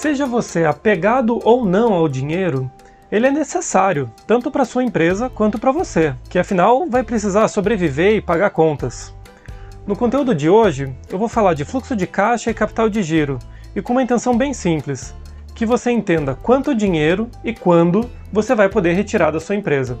Seja você apegado ou não ao dinheiro, ele é necessário, tanto para sua empresa quanto para você, que afinal vai precisar sobreviver e pagar contas. No conteúdo de hoje, eu vou falar de fluxo de caixa e capital de giro, e com uma intenção bem simples: que você entenda quanto dinheiro e quando você vai poder retirar da sua empresa.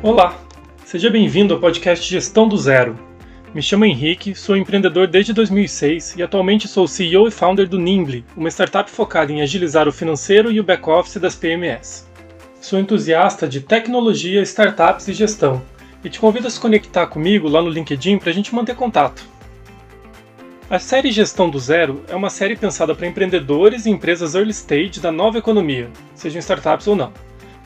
Olá, seja bem-vindo ao podcast Gestão do Zero. Me chamo Henrique, sou empreendedor desde 2006 e atualmente sou CEO e founder do Nimble, uma startup focada em agilizar o financeiro e o back-office das PMS. Sou entusiasta de tecnologia, startups e gestão e te convido a se conectar comigo lá no LinkedIn para a gente manter contato. A série Gestão do Zero é uma série pensada para empreendedores e empresas early stage da nova economia, sejam startups ou não.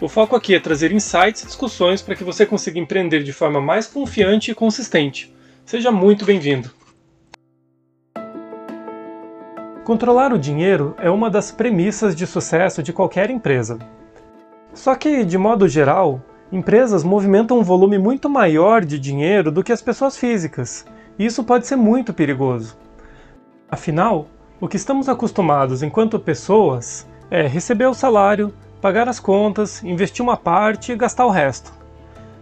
O foco aqui é trazer insights e discussões para que você consiga empreender de forma mais confiante e consistente Seja muito bem-vindo. Controlar o dinheiro é uma das premissas de sucesso de qualquer empresa. Só que, de modo geral, empresas movimentam um volume muito maior de dinheiro do que as pessoas físicas, e isso pode ser muito perigoso. Afinal, o que estamos acostumados enquanto pessoas é receber o salário, pagar as contas, investir uma parte e gastar o resto.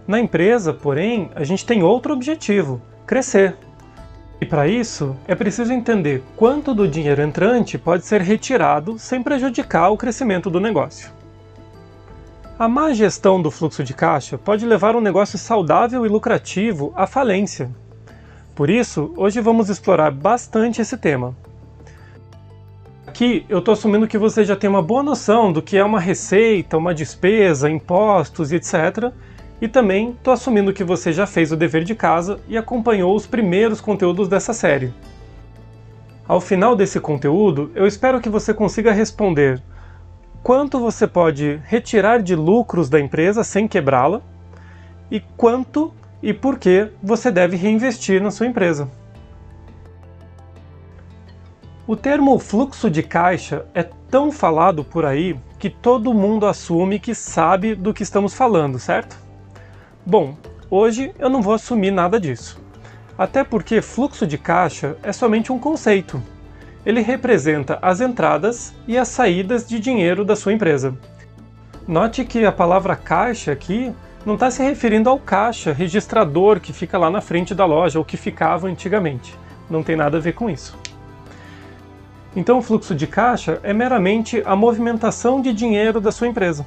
Na empresa, porém, a gente tem outro objetivo, crescer. E para isso, é preciso entender quanto do dinheiro entrante pode ser retirado sem prejudicar o crescimento do negócio. A má gestão do fluxo de caixa pode levar um negócio saudável e lucrativo à falência. Por isso, hoje vamos explorar bastante esse tema. Aqui eu estou assumindo que você já tem uma boa noção do que é uma receita, uma despesa, impostos etc e também estou assumindo que você já fez o dever de casa e acompanhou os primeiros conteúdos dessa série. Ao final desse conteúdo, eu espero que você consiga responder quanto você pode retirar de lucros da empresa sem quebrá-la e quanto e por que você deve reinvestir na sua empresa. O termo fluxo de caixa é tão falado por aí que todo mundo assume que sabe do que estamos falando, certo? Bom, hoje eu não vou assumir nada disso. Até porque fluxo de caixa é somente um conceito. Ele representa as entradas e as saídas de dinheiro da sua empresa. Note que a palavra caixa aqui não está se referindo ao caixa registrador que fica lá na frente da loja ou que ficava antigamente. Não tem nada a ver com isso. Então, o fluxo de caixa é meramente a movimentação de dinheiro da sua empresa.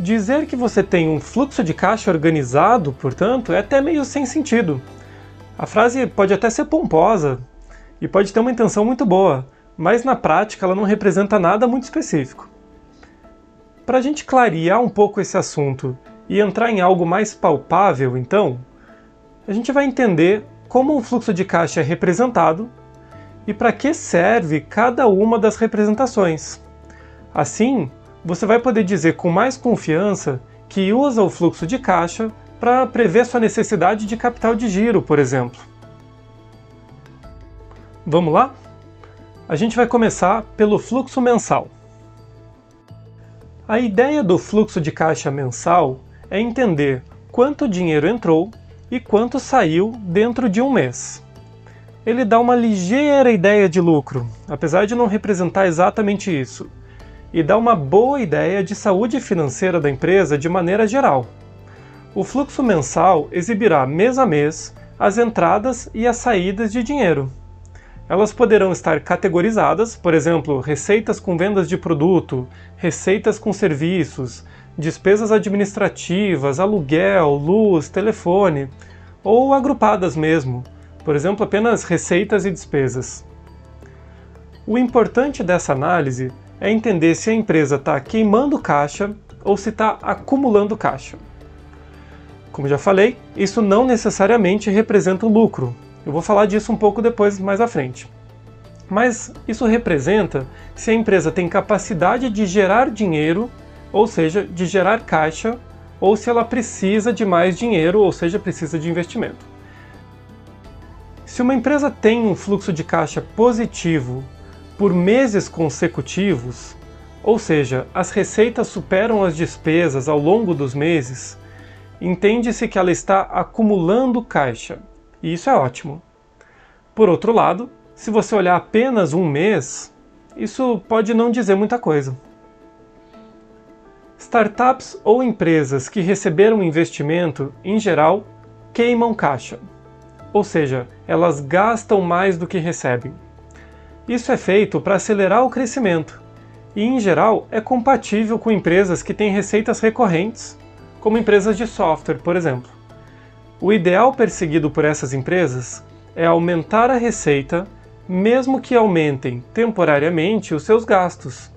Dizer que você tem um fluxo de caixa organizado, portanto, é até meio sem sentido. A frase pode até ser pomposa e pode ter uma intenção muito boa, mas na prática ela não representa nada muito específico. Para a gente clarear um pouco esse assunto e entrar em algo mais palpável, então, a gente vai entender como um fluxo de caixa é representado e para que serve cada uma das representações. Assim, você vai poder dizer com mais confiança que usa o fluxo de caixa para prever sua necessidade de capital de giro, por exemplo. Vamos lá? A gente vai começar pelo fluxo mensal. A ideia do fluxo de caixa mensal é entender quanto dinheiro entrou e quanto saiu dentro de um mês. Ele dá uma ligeira ideia de lucro, apesar de não representar exatamente isso e dá uma boa ideia de saúde financeira da empresa de maneira geral. O fluxo mensal exibirá mês a mês as entradas e as saídas de dinheiro. Elas poderão estar categorizadas, por exemplo, receitas com vendas de produto, receitas com serviços, despesas administrativas, aluguel, luz, telefone, ou agrupadas mesmo, por exemplo, apenas receitas e despesas. O importante dessa análise é entender se a empresa está queimando caixa ou se está acumulando caixa. Como já falei, isso não necessariamente representa um lucro. Eu vou falar disso um pouco depois, mais à frente. Mas isso representa se a empresa tem capacidade de gerar dinheiro, ou seja, de gerar caixa, ou se ela precisa de mais dinheiro, ou seja, precisa de investimento. Se uma empresa tem um fluxo de caixa positivo por meses consecutivos, ou seja, as receitas superam as despesas ao longo dos meses, entende-se que ela está acumulando caixa, e isso é ótimo. Por outro lado, se você olhar apenas um mês, isso pode não dizer muita coisa. Startups ou empresas que receberam investimento, em geral, queimam caixa, ou seja, elas gastam mais do que recebem. Isso é feito para acelerar o crescimento e, em geral, é compatível com empresas que têm receitas recorrentes, como empresas de software, por exemplo. O ideal perseguido por essas empresas é aumentar a receita, mesmo que aumentem temporariamente os seus gastos.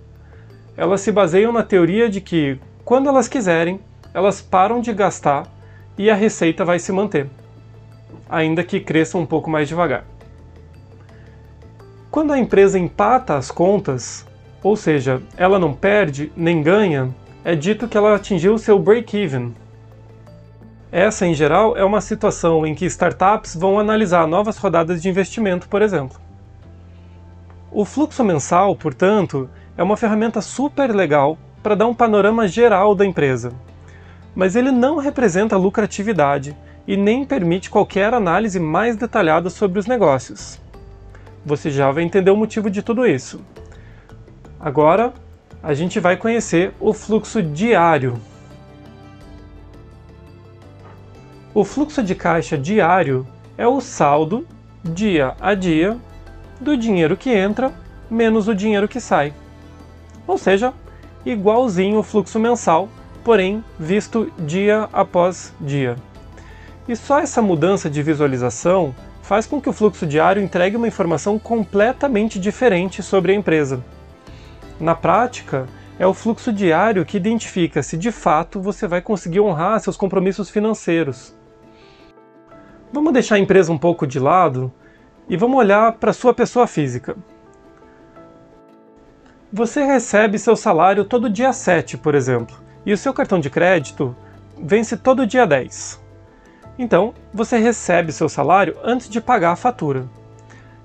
Elas se baseiam na teoria de que, quando elas quiserem, elas param de gastar e a receita vai se manter, ainda que cresça um pouco mais devagar. Quando a empresa empata as contas, ou seja, ela não perde nem ganha, é dito que ela atingiu seu break-even. Essa, em geral, é uma situação em que startups vão analisar novas rodadas de investimento, por exemplo. O fluxo mensal, portanto, é uma ferramenta super legal para dar um panorama geral da empresa. Mas ele não representa lucratividade e nem permite qualquer análise mais detalhada sobre os negócios. Você já vai entender o motivo de tudo isso. Agora, a gente vai conhecer o fluxo diário. O fluxo de caixa diário é o saldo, dia a dia, do dinheiro que entra menos o dinheiro que sai. Ou seja, igualzinho o fluxo mensal, porém visto dia após dia. E só essa mudança de visualização faz com que o fluxo diário entregue uma informação completamente diferente sobre a empresa. Na prática, é o fluxo diário que identifica se de fato você vai conseguir honrar seus compromissos financeiros. Vamos deixar a empresa um pouco de lado e vamos olhar para a sua pessoa física. Você recebe seu salário todo dia 7, por exemplo, e o seu cartão de crédito vence todo dia 10. Então, você recebe seu salário antes de pagar a fatura.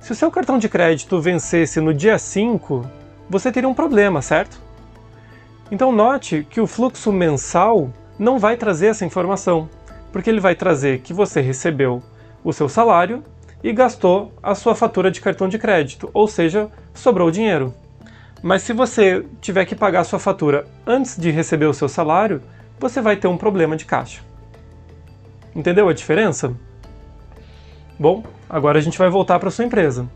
Se o seu cartão de crédito vencesse no dia 5, você teria um problema, certo? Então, note que o fluxo mensal não vai trazer essa informação porque ele vai trazer que você recebeu o seu salário e gastou a sua fatura de cartão de crédito, ou seja, sobrou dinheiro. Mas se você tiver que pagar a sua fatura antes de receber o seu salário, você vai ter um problema de caixa. Entendeu a diferença? Bom, agora a gente vai voltar para sua empresa.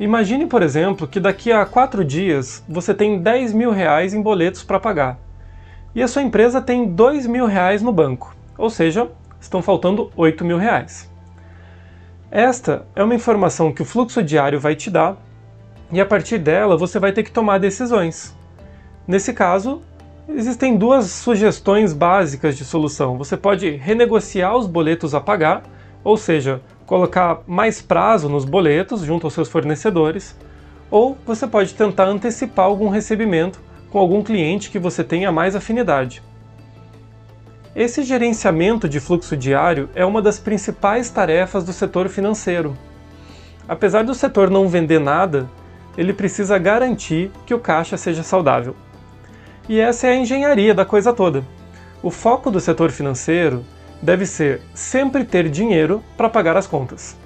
Imagine, por exemplo, que daqui a quatro dias você tem 10 mil reais em boletos para pagar e a sua empresa tem 2 mil reais no banco ou seja, estão faltando 8 mil reais. Esta é uma informação que o fluxo diário vai te dar e a partir dela você vai ter que tomar decisões. Nesse caso, existem duas sugestões básicas de solução. Você pode renegociar os boletos a pagar, ou seja, colocar mais prazo nos boletos junto aos seus fornecedores, ou você pode tentar antecipar algum recebimento com algum cliente que você tenha mais afinidade. Esse gerenciamento de fluxo diário é uma das principais tarefas do setor financeiro. Apesar do setor não vender nada, ele precisa garantir que o caixa seja saudável. E essa é a engenharia da coisa toda. O foco do setor financeiro deve ser sempre ter dinheiro para pagar as contas.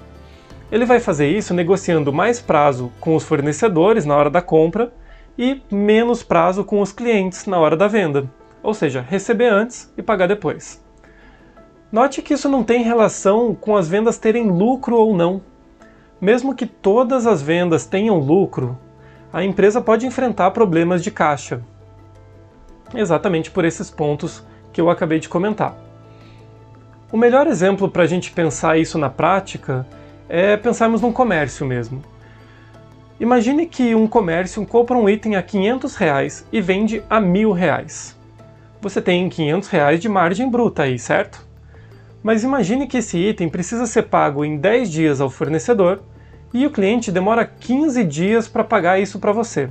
Ele vai fazer isso negociando mais prazo com os fornecedores na hora da compra e menos prazo com os clientes na hora da venda ou seja, receber antes e pagar depois. Note que isso não tem relação com as vendas terem lucro ou não. Mesmo que todas as vendas tenham lucro, a empresa pode enfrentar problemas de caixa. Exatamente por esses pontos que eu acabei de comentar. O melhor exemplo para a gente pensar isso na prática é pensarmos num comércio mesmo. Imagine que um comércio compra um item a 500 reais e vende a mil reais você tem 500 reais de margem bruta aí, certo? Mas imagine que esse item precisa ser pago em 10 dias ao fornecedor e o cliente demora 15 dias para pagar isso para você.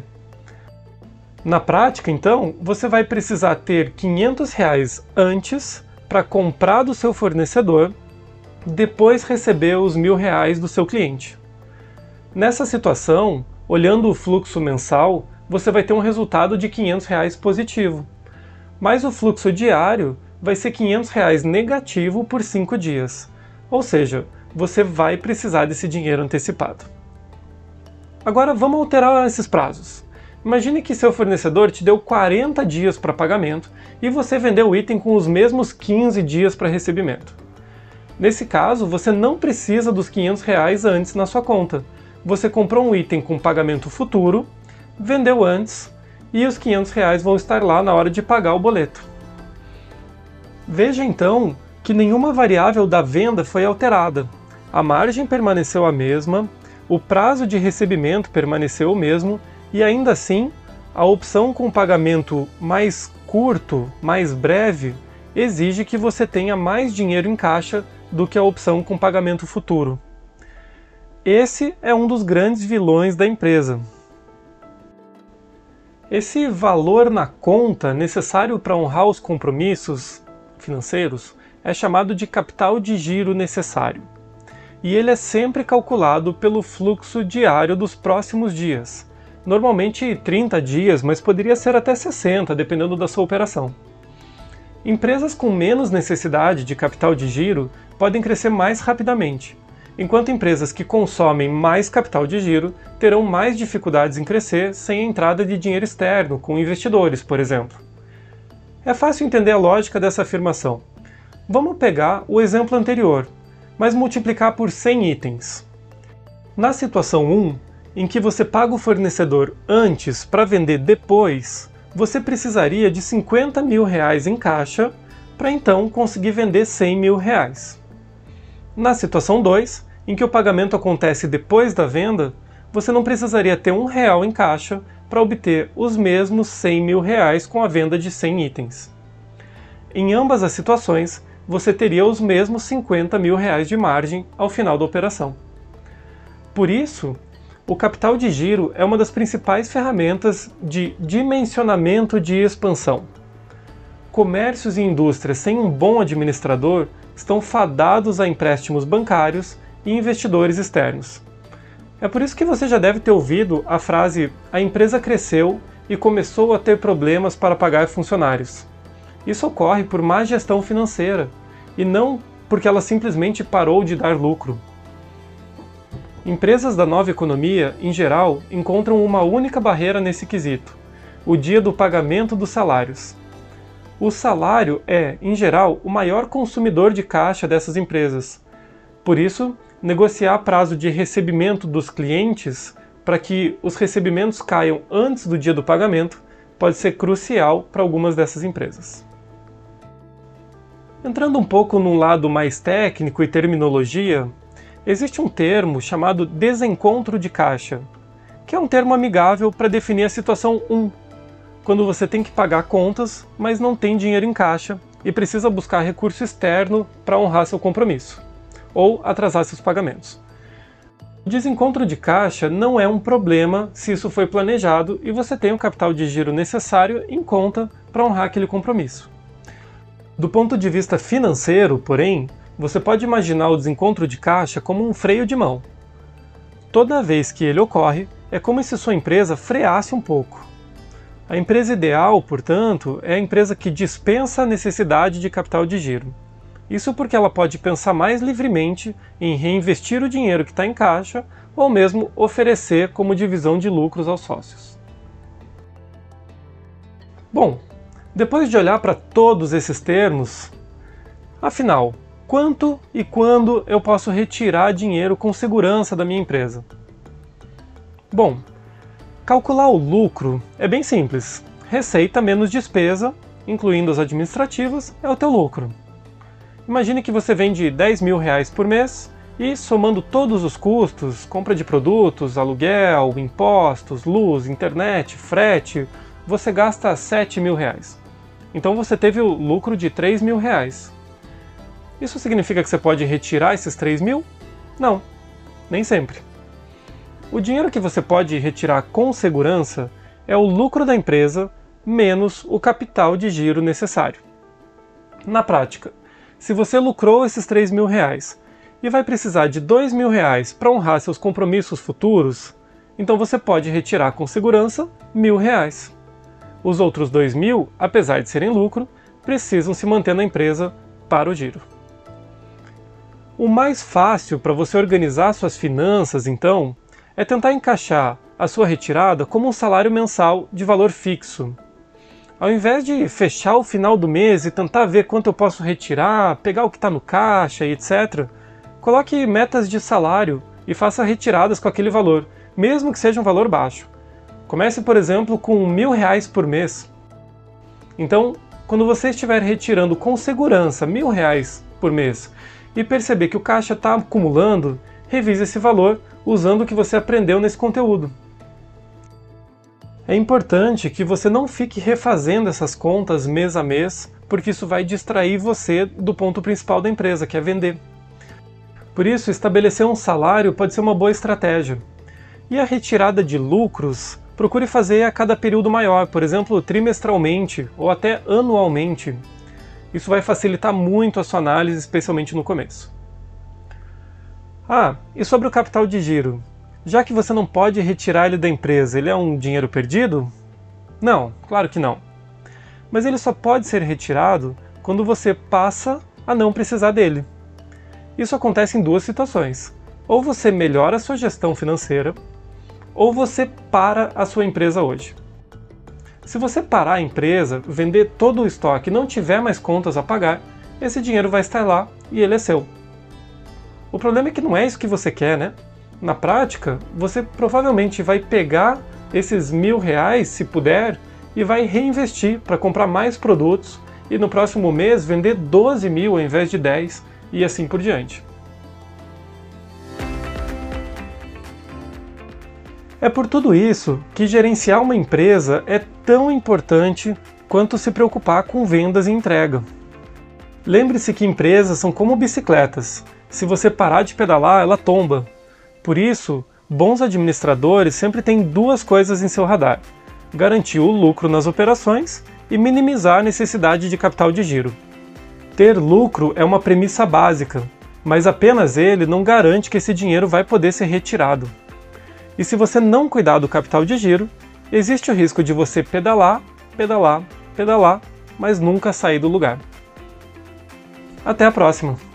Na prática, então, você vai precisar ter 500 reais antes para comprar do seu fornecedor, depois receber os mil reais do seu cliente. Nessa situação, olhando o fluxo mensal, você vai ter um resultado de 500 reais positivo mas o fluxo diário vai ser 500 reais negativo por 5 dias. Ou seja, você vai precisar desse dinheiro antecipado. Agora vamos alterar esses prazos. Imagine que seu fornecedor te deu 40 dias para pagamento e você vendeu o item com os mesmos 15 dias para recebimento. Nesse caso, você não precisa dos 500 reais antes na sua conta. Você comprou um item com pagamento futuro, vendeu antes e os 500 reais vão estar lá na hora de pagar o boleto. Veja então que nenhuma variável da venda foi alterada. A margem permaneceu a mesma, o prazo de recebimento permaneceu o mesmo e ainda assim a opção com pagamento mais curto, mais breve, exige que você tenha mais dinheiro em caixa do que a opção com pagamento futuro. Esse é um dos grandes vilões da empresa. Esse valor na conta necessário para honrar os compromissos financeiros é chamado de capital de giro necessário. E ele é sempre calculado pelo fluxo diário dos próximos dias, normalmente 30 dias, mas poderia ser até 60, dependendo da sua operação. Empresas com menos necessidade de capital de giro podem crescer mais rapidamente, enquanto empresas que consomem mais capital de giro terão mais dificuldades em crescer sem a entrada de dinheiro externo, com investidores, por exemplo. É fácil entender a lógica dessa afirmação. Vamos pegar o exemplo anterior, mas multiplicar por 100 itens. Na situação 1, em que você paga o fornecedor antes para vender depois, você precisaria de 50 mil reais em caixa para então conseguir vender 100 mil reais. Na situação 2, em que o pagamento acontece depois da venda, você não precisaria ter um real em caixa para obter os mesmos 100 mil reais com a venda de 100 itens. Em ambas as situações, você teria os mesmos 50 mil reais de margem ao final da operação. Por isso, o capital de giro é uma das principais ferramentas de dimensionamento de expansão. Comércios e indústrias sem um bom administrador estão fadados a empréstimos bancários e investidores externos. É por isso que você já deve ter ouvido a frase: a empresa cresceu e começou a ter problemas para pagar funcionários. Isso ocorre por má gestão financeira e não porque ela simplesmente parou de dar lucro. Empresas da nova economia, em geral, encontram uma única barreira nesse quesito: o dia do pagamento dos salários. O salário é, em geral, o maior consumidor de caixa dessas empresas. Por isso, negociar prazo de recebimento dos clientes para que os recebimentos caiam antes do dia do pagamento pode ser crucial para algumas dessas empresas. Entrando um pouco num lado mais técnico e terminologia, Existe um termo chamado desencontro de caixa, que é um termo amigável para definir a situação 1, quando você tem que pagar contas, mas não tem dinheiro em caixa e precisa buscar recurso externo para honrar seu compromisso, ou atrasar seus pagamentos. O desencontro de caixa não é um problema se isso foi planejado e você tem o capital de giro necessário em conta para honrar aquele compromisso. Do ponto de vista financeiro, porém, você pode imaginar o desencontro de caixa como um freio de mão. Toda vez que ele ocorre, é como se sua empresa freasse um pouco. A empresa ideal, portanto, é a empresa que dispensa a necessidade de capital de giro. Isso porque ela pode pensar mais livremente em reinvestir o dinheiro que está em caixa ou mesmo oferecer como divisão de lucros aos sócios. Bom, depois de olhar para todos esses termos, afinal, quanto e quando eu posso retirar dinheiro com segurança da minha empresa? Bom, calcular o lucro é bem simples. Receita menos despesa, incluindo as administrativas, é o teu lucro. Imagine que você vende 10 mil reais por mês e, somando todos os custos, compra de produtos, aluguel, impostos, luz, internet, frete, você gasta 7 mil reais. Então você teve o lucro de 3 mil reais. Isso significa que você pode retirar esses 3 mil? Não, nem sempre. O dinheiro que você pode retirar com segurança é o lucro da empresa menos o capital de giro necessário. Na prática, se você lucrou esses 3 mil reais e vai precisar de 2 mil reais para honrar seus compromissos futuros, então você pode retirar com segurança mil reais. Os outros 2 mil, apesar de serem lucro, precisam se manter na empresa para o giro. O mais fácil para você organizar suas finanças, então, é tentar encaixar a sua retirada como um salário mensal de valor fixo. Ao invés de fechar o final do mês e tentar ver quanto eu posso retirar, pegar o que está no caixa e etc., coloque metas de salário e faça retiradas com aquele valor, mesmo que seja um valor baixo. Comece, por exemplo, com mil reais por mês. Então, quando você estiver retirando com segurança mil reais por mês e perceber que o caixa está acumulando, revise esse valor usando o que você aprendeu nesse conteúdo. É importante que você não fique refazendo essas contas mês a mês, porque isso vai distrair você do ponto principal da empresa, que é vender. Por isso, estabelecer um salário pode ser uma boa estratégia. E a retirada de lucros, procure fazer a cada período maior, por exemplo, trimestralmente ou até anualmente, isso vai facilitar muito a sua análise, especialmente no começo. Ah, e sobre o capital de giro? Já que você não pode retirar ele da empresa, ele é um dinheiro perdido? Não, claro que não. Mas ele só pode ser retirado quando você passa a não precisar dele. Isso acontece em duas situações. Ou você melhora a sua gestão financeira, ou você para a sua empresa hoje. Se você parar a empresa, vender todo o estoque e não tiver mais contas a pagar, esse dinheiro vai estar lá e ele é seu. O problema é que não é isso que você quer, né? Na prática, você provavelmente vai pegar esses mil reais, se puder, e vai reinvestir para comprar mais produtos e no próximo mês vender 12 mil ao invés de 10 e assim por diante. É por tudo isso que gerenciar uma empresa é tão importante quanto se preocupar com vendas e entrega. Lembre-se que empresas são como bicicletas. Se você parar de pedalar, ela tomba. Por isso, bons administradores sempre têm duas coisas em seu radar: garantir o lucro nas operações e minimizar a necessidade de capital de giro. Ter lucro é uma premissa básica, mas apenas ele não garante que esse dinheiro vai poder ser retirado. E se você não cuidar do capital de giro, existe o risco de você pedalar, pedalar, pedalar, mas nunca sair do lugar. Até a próxima!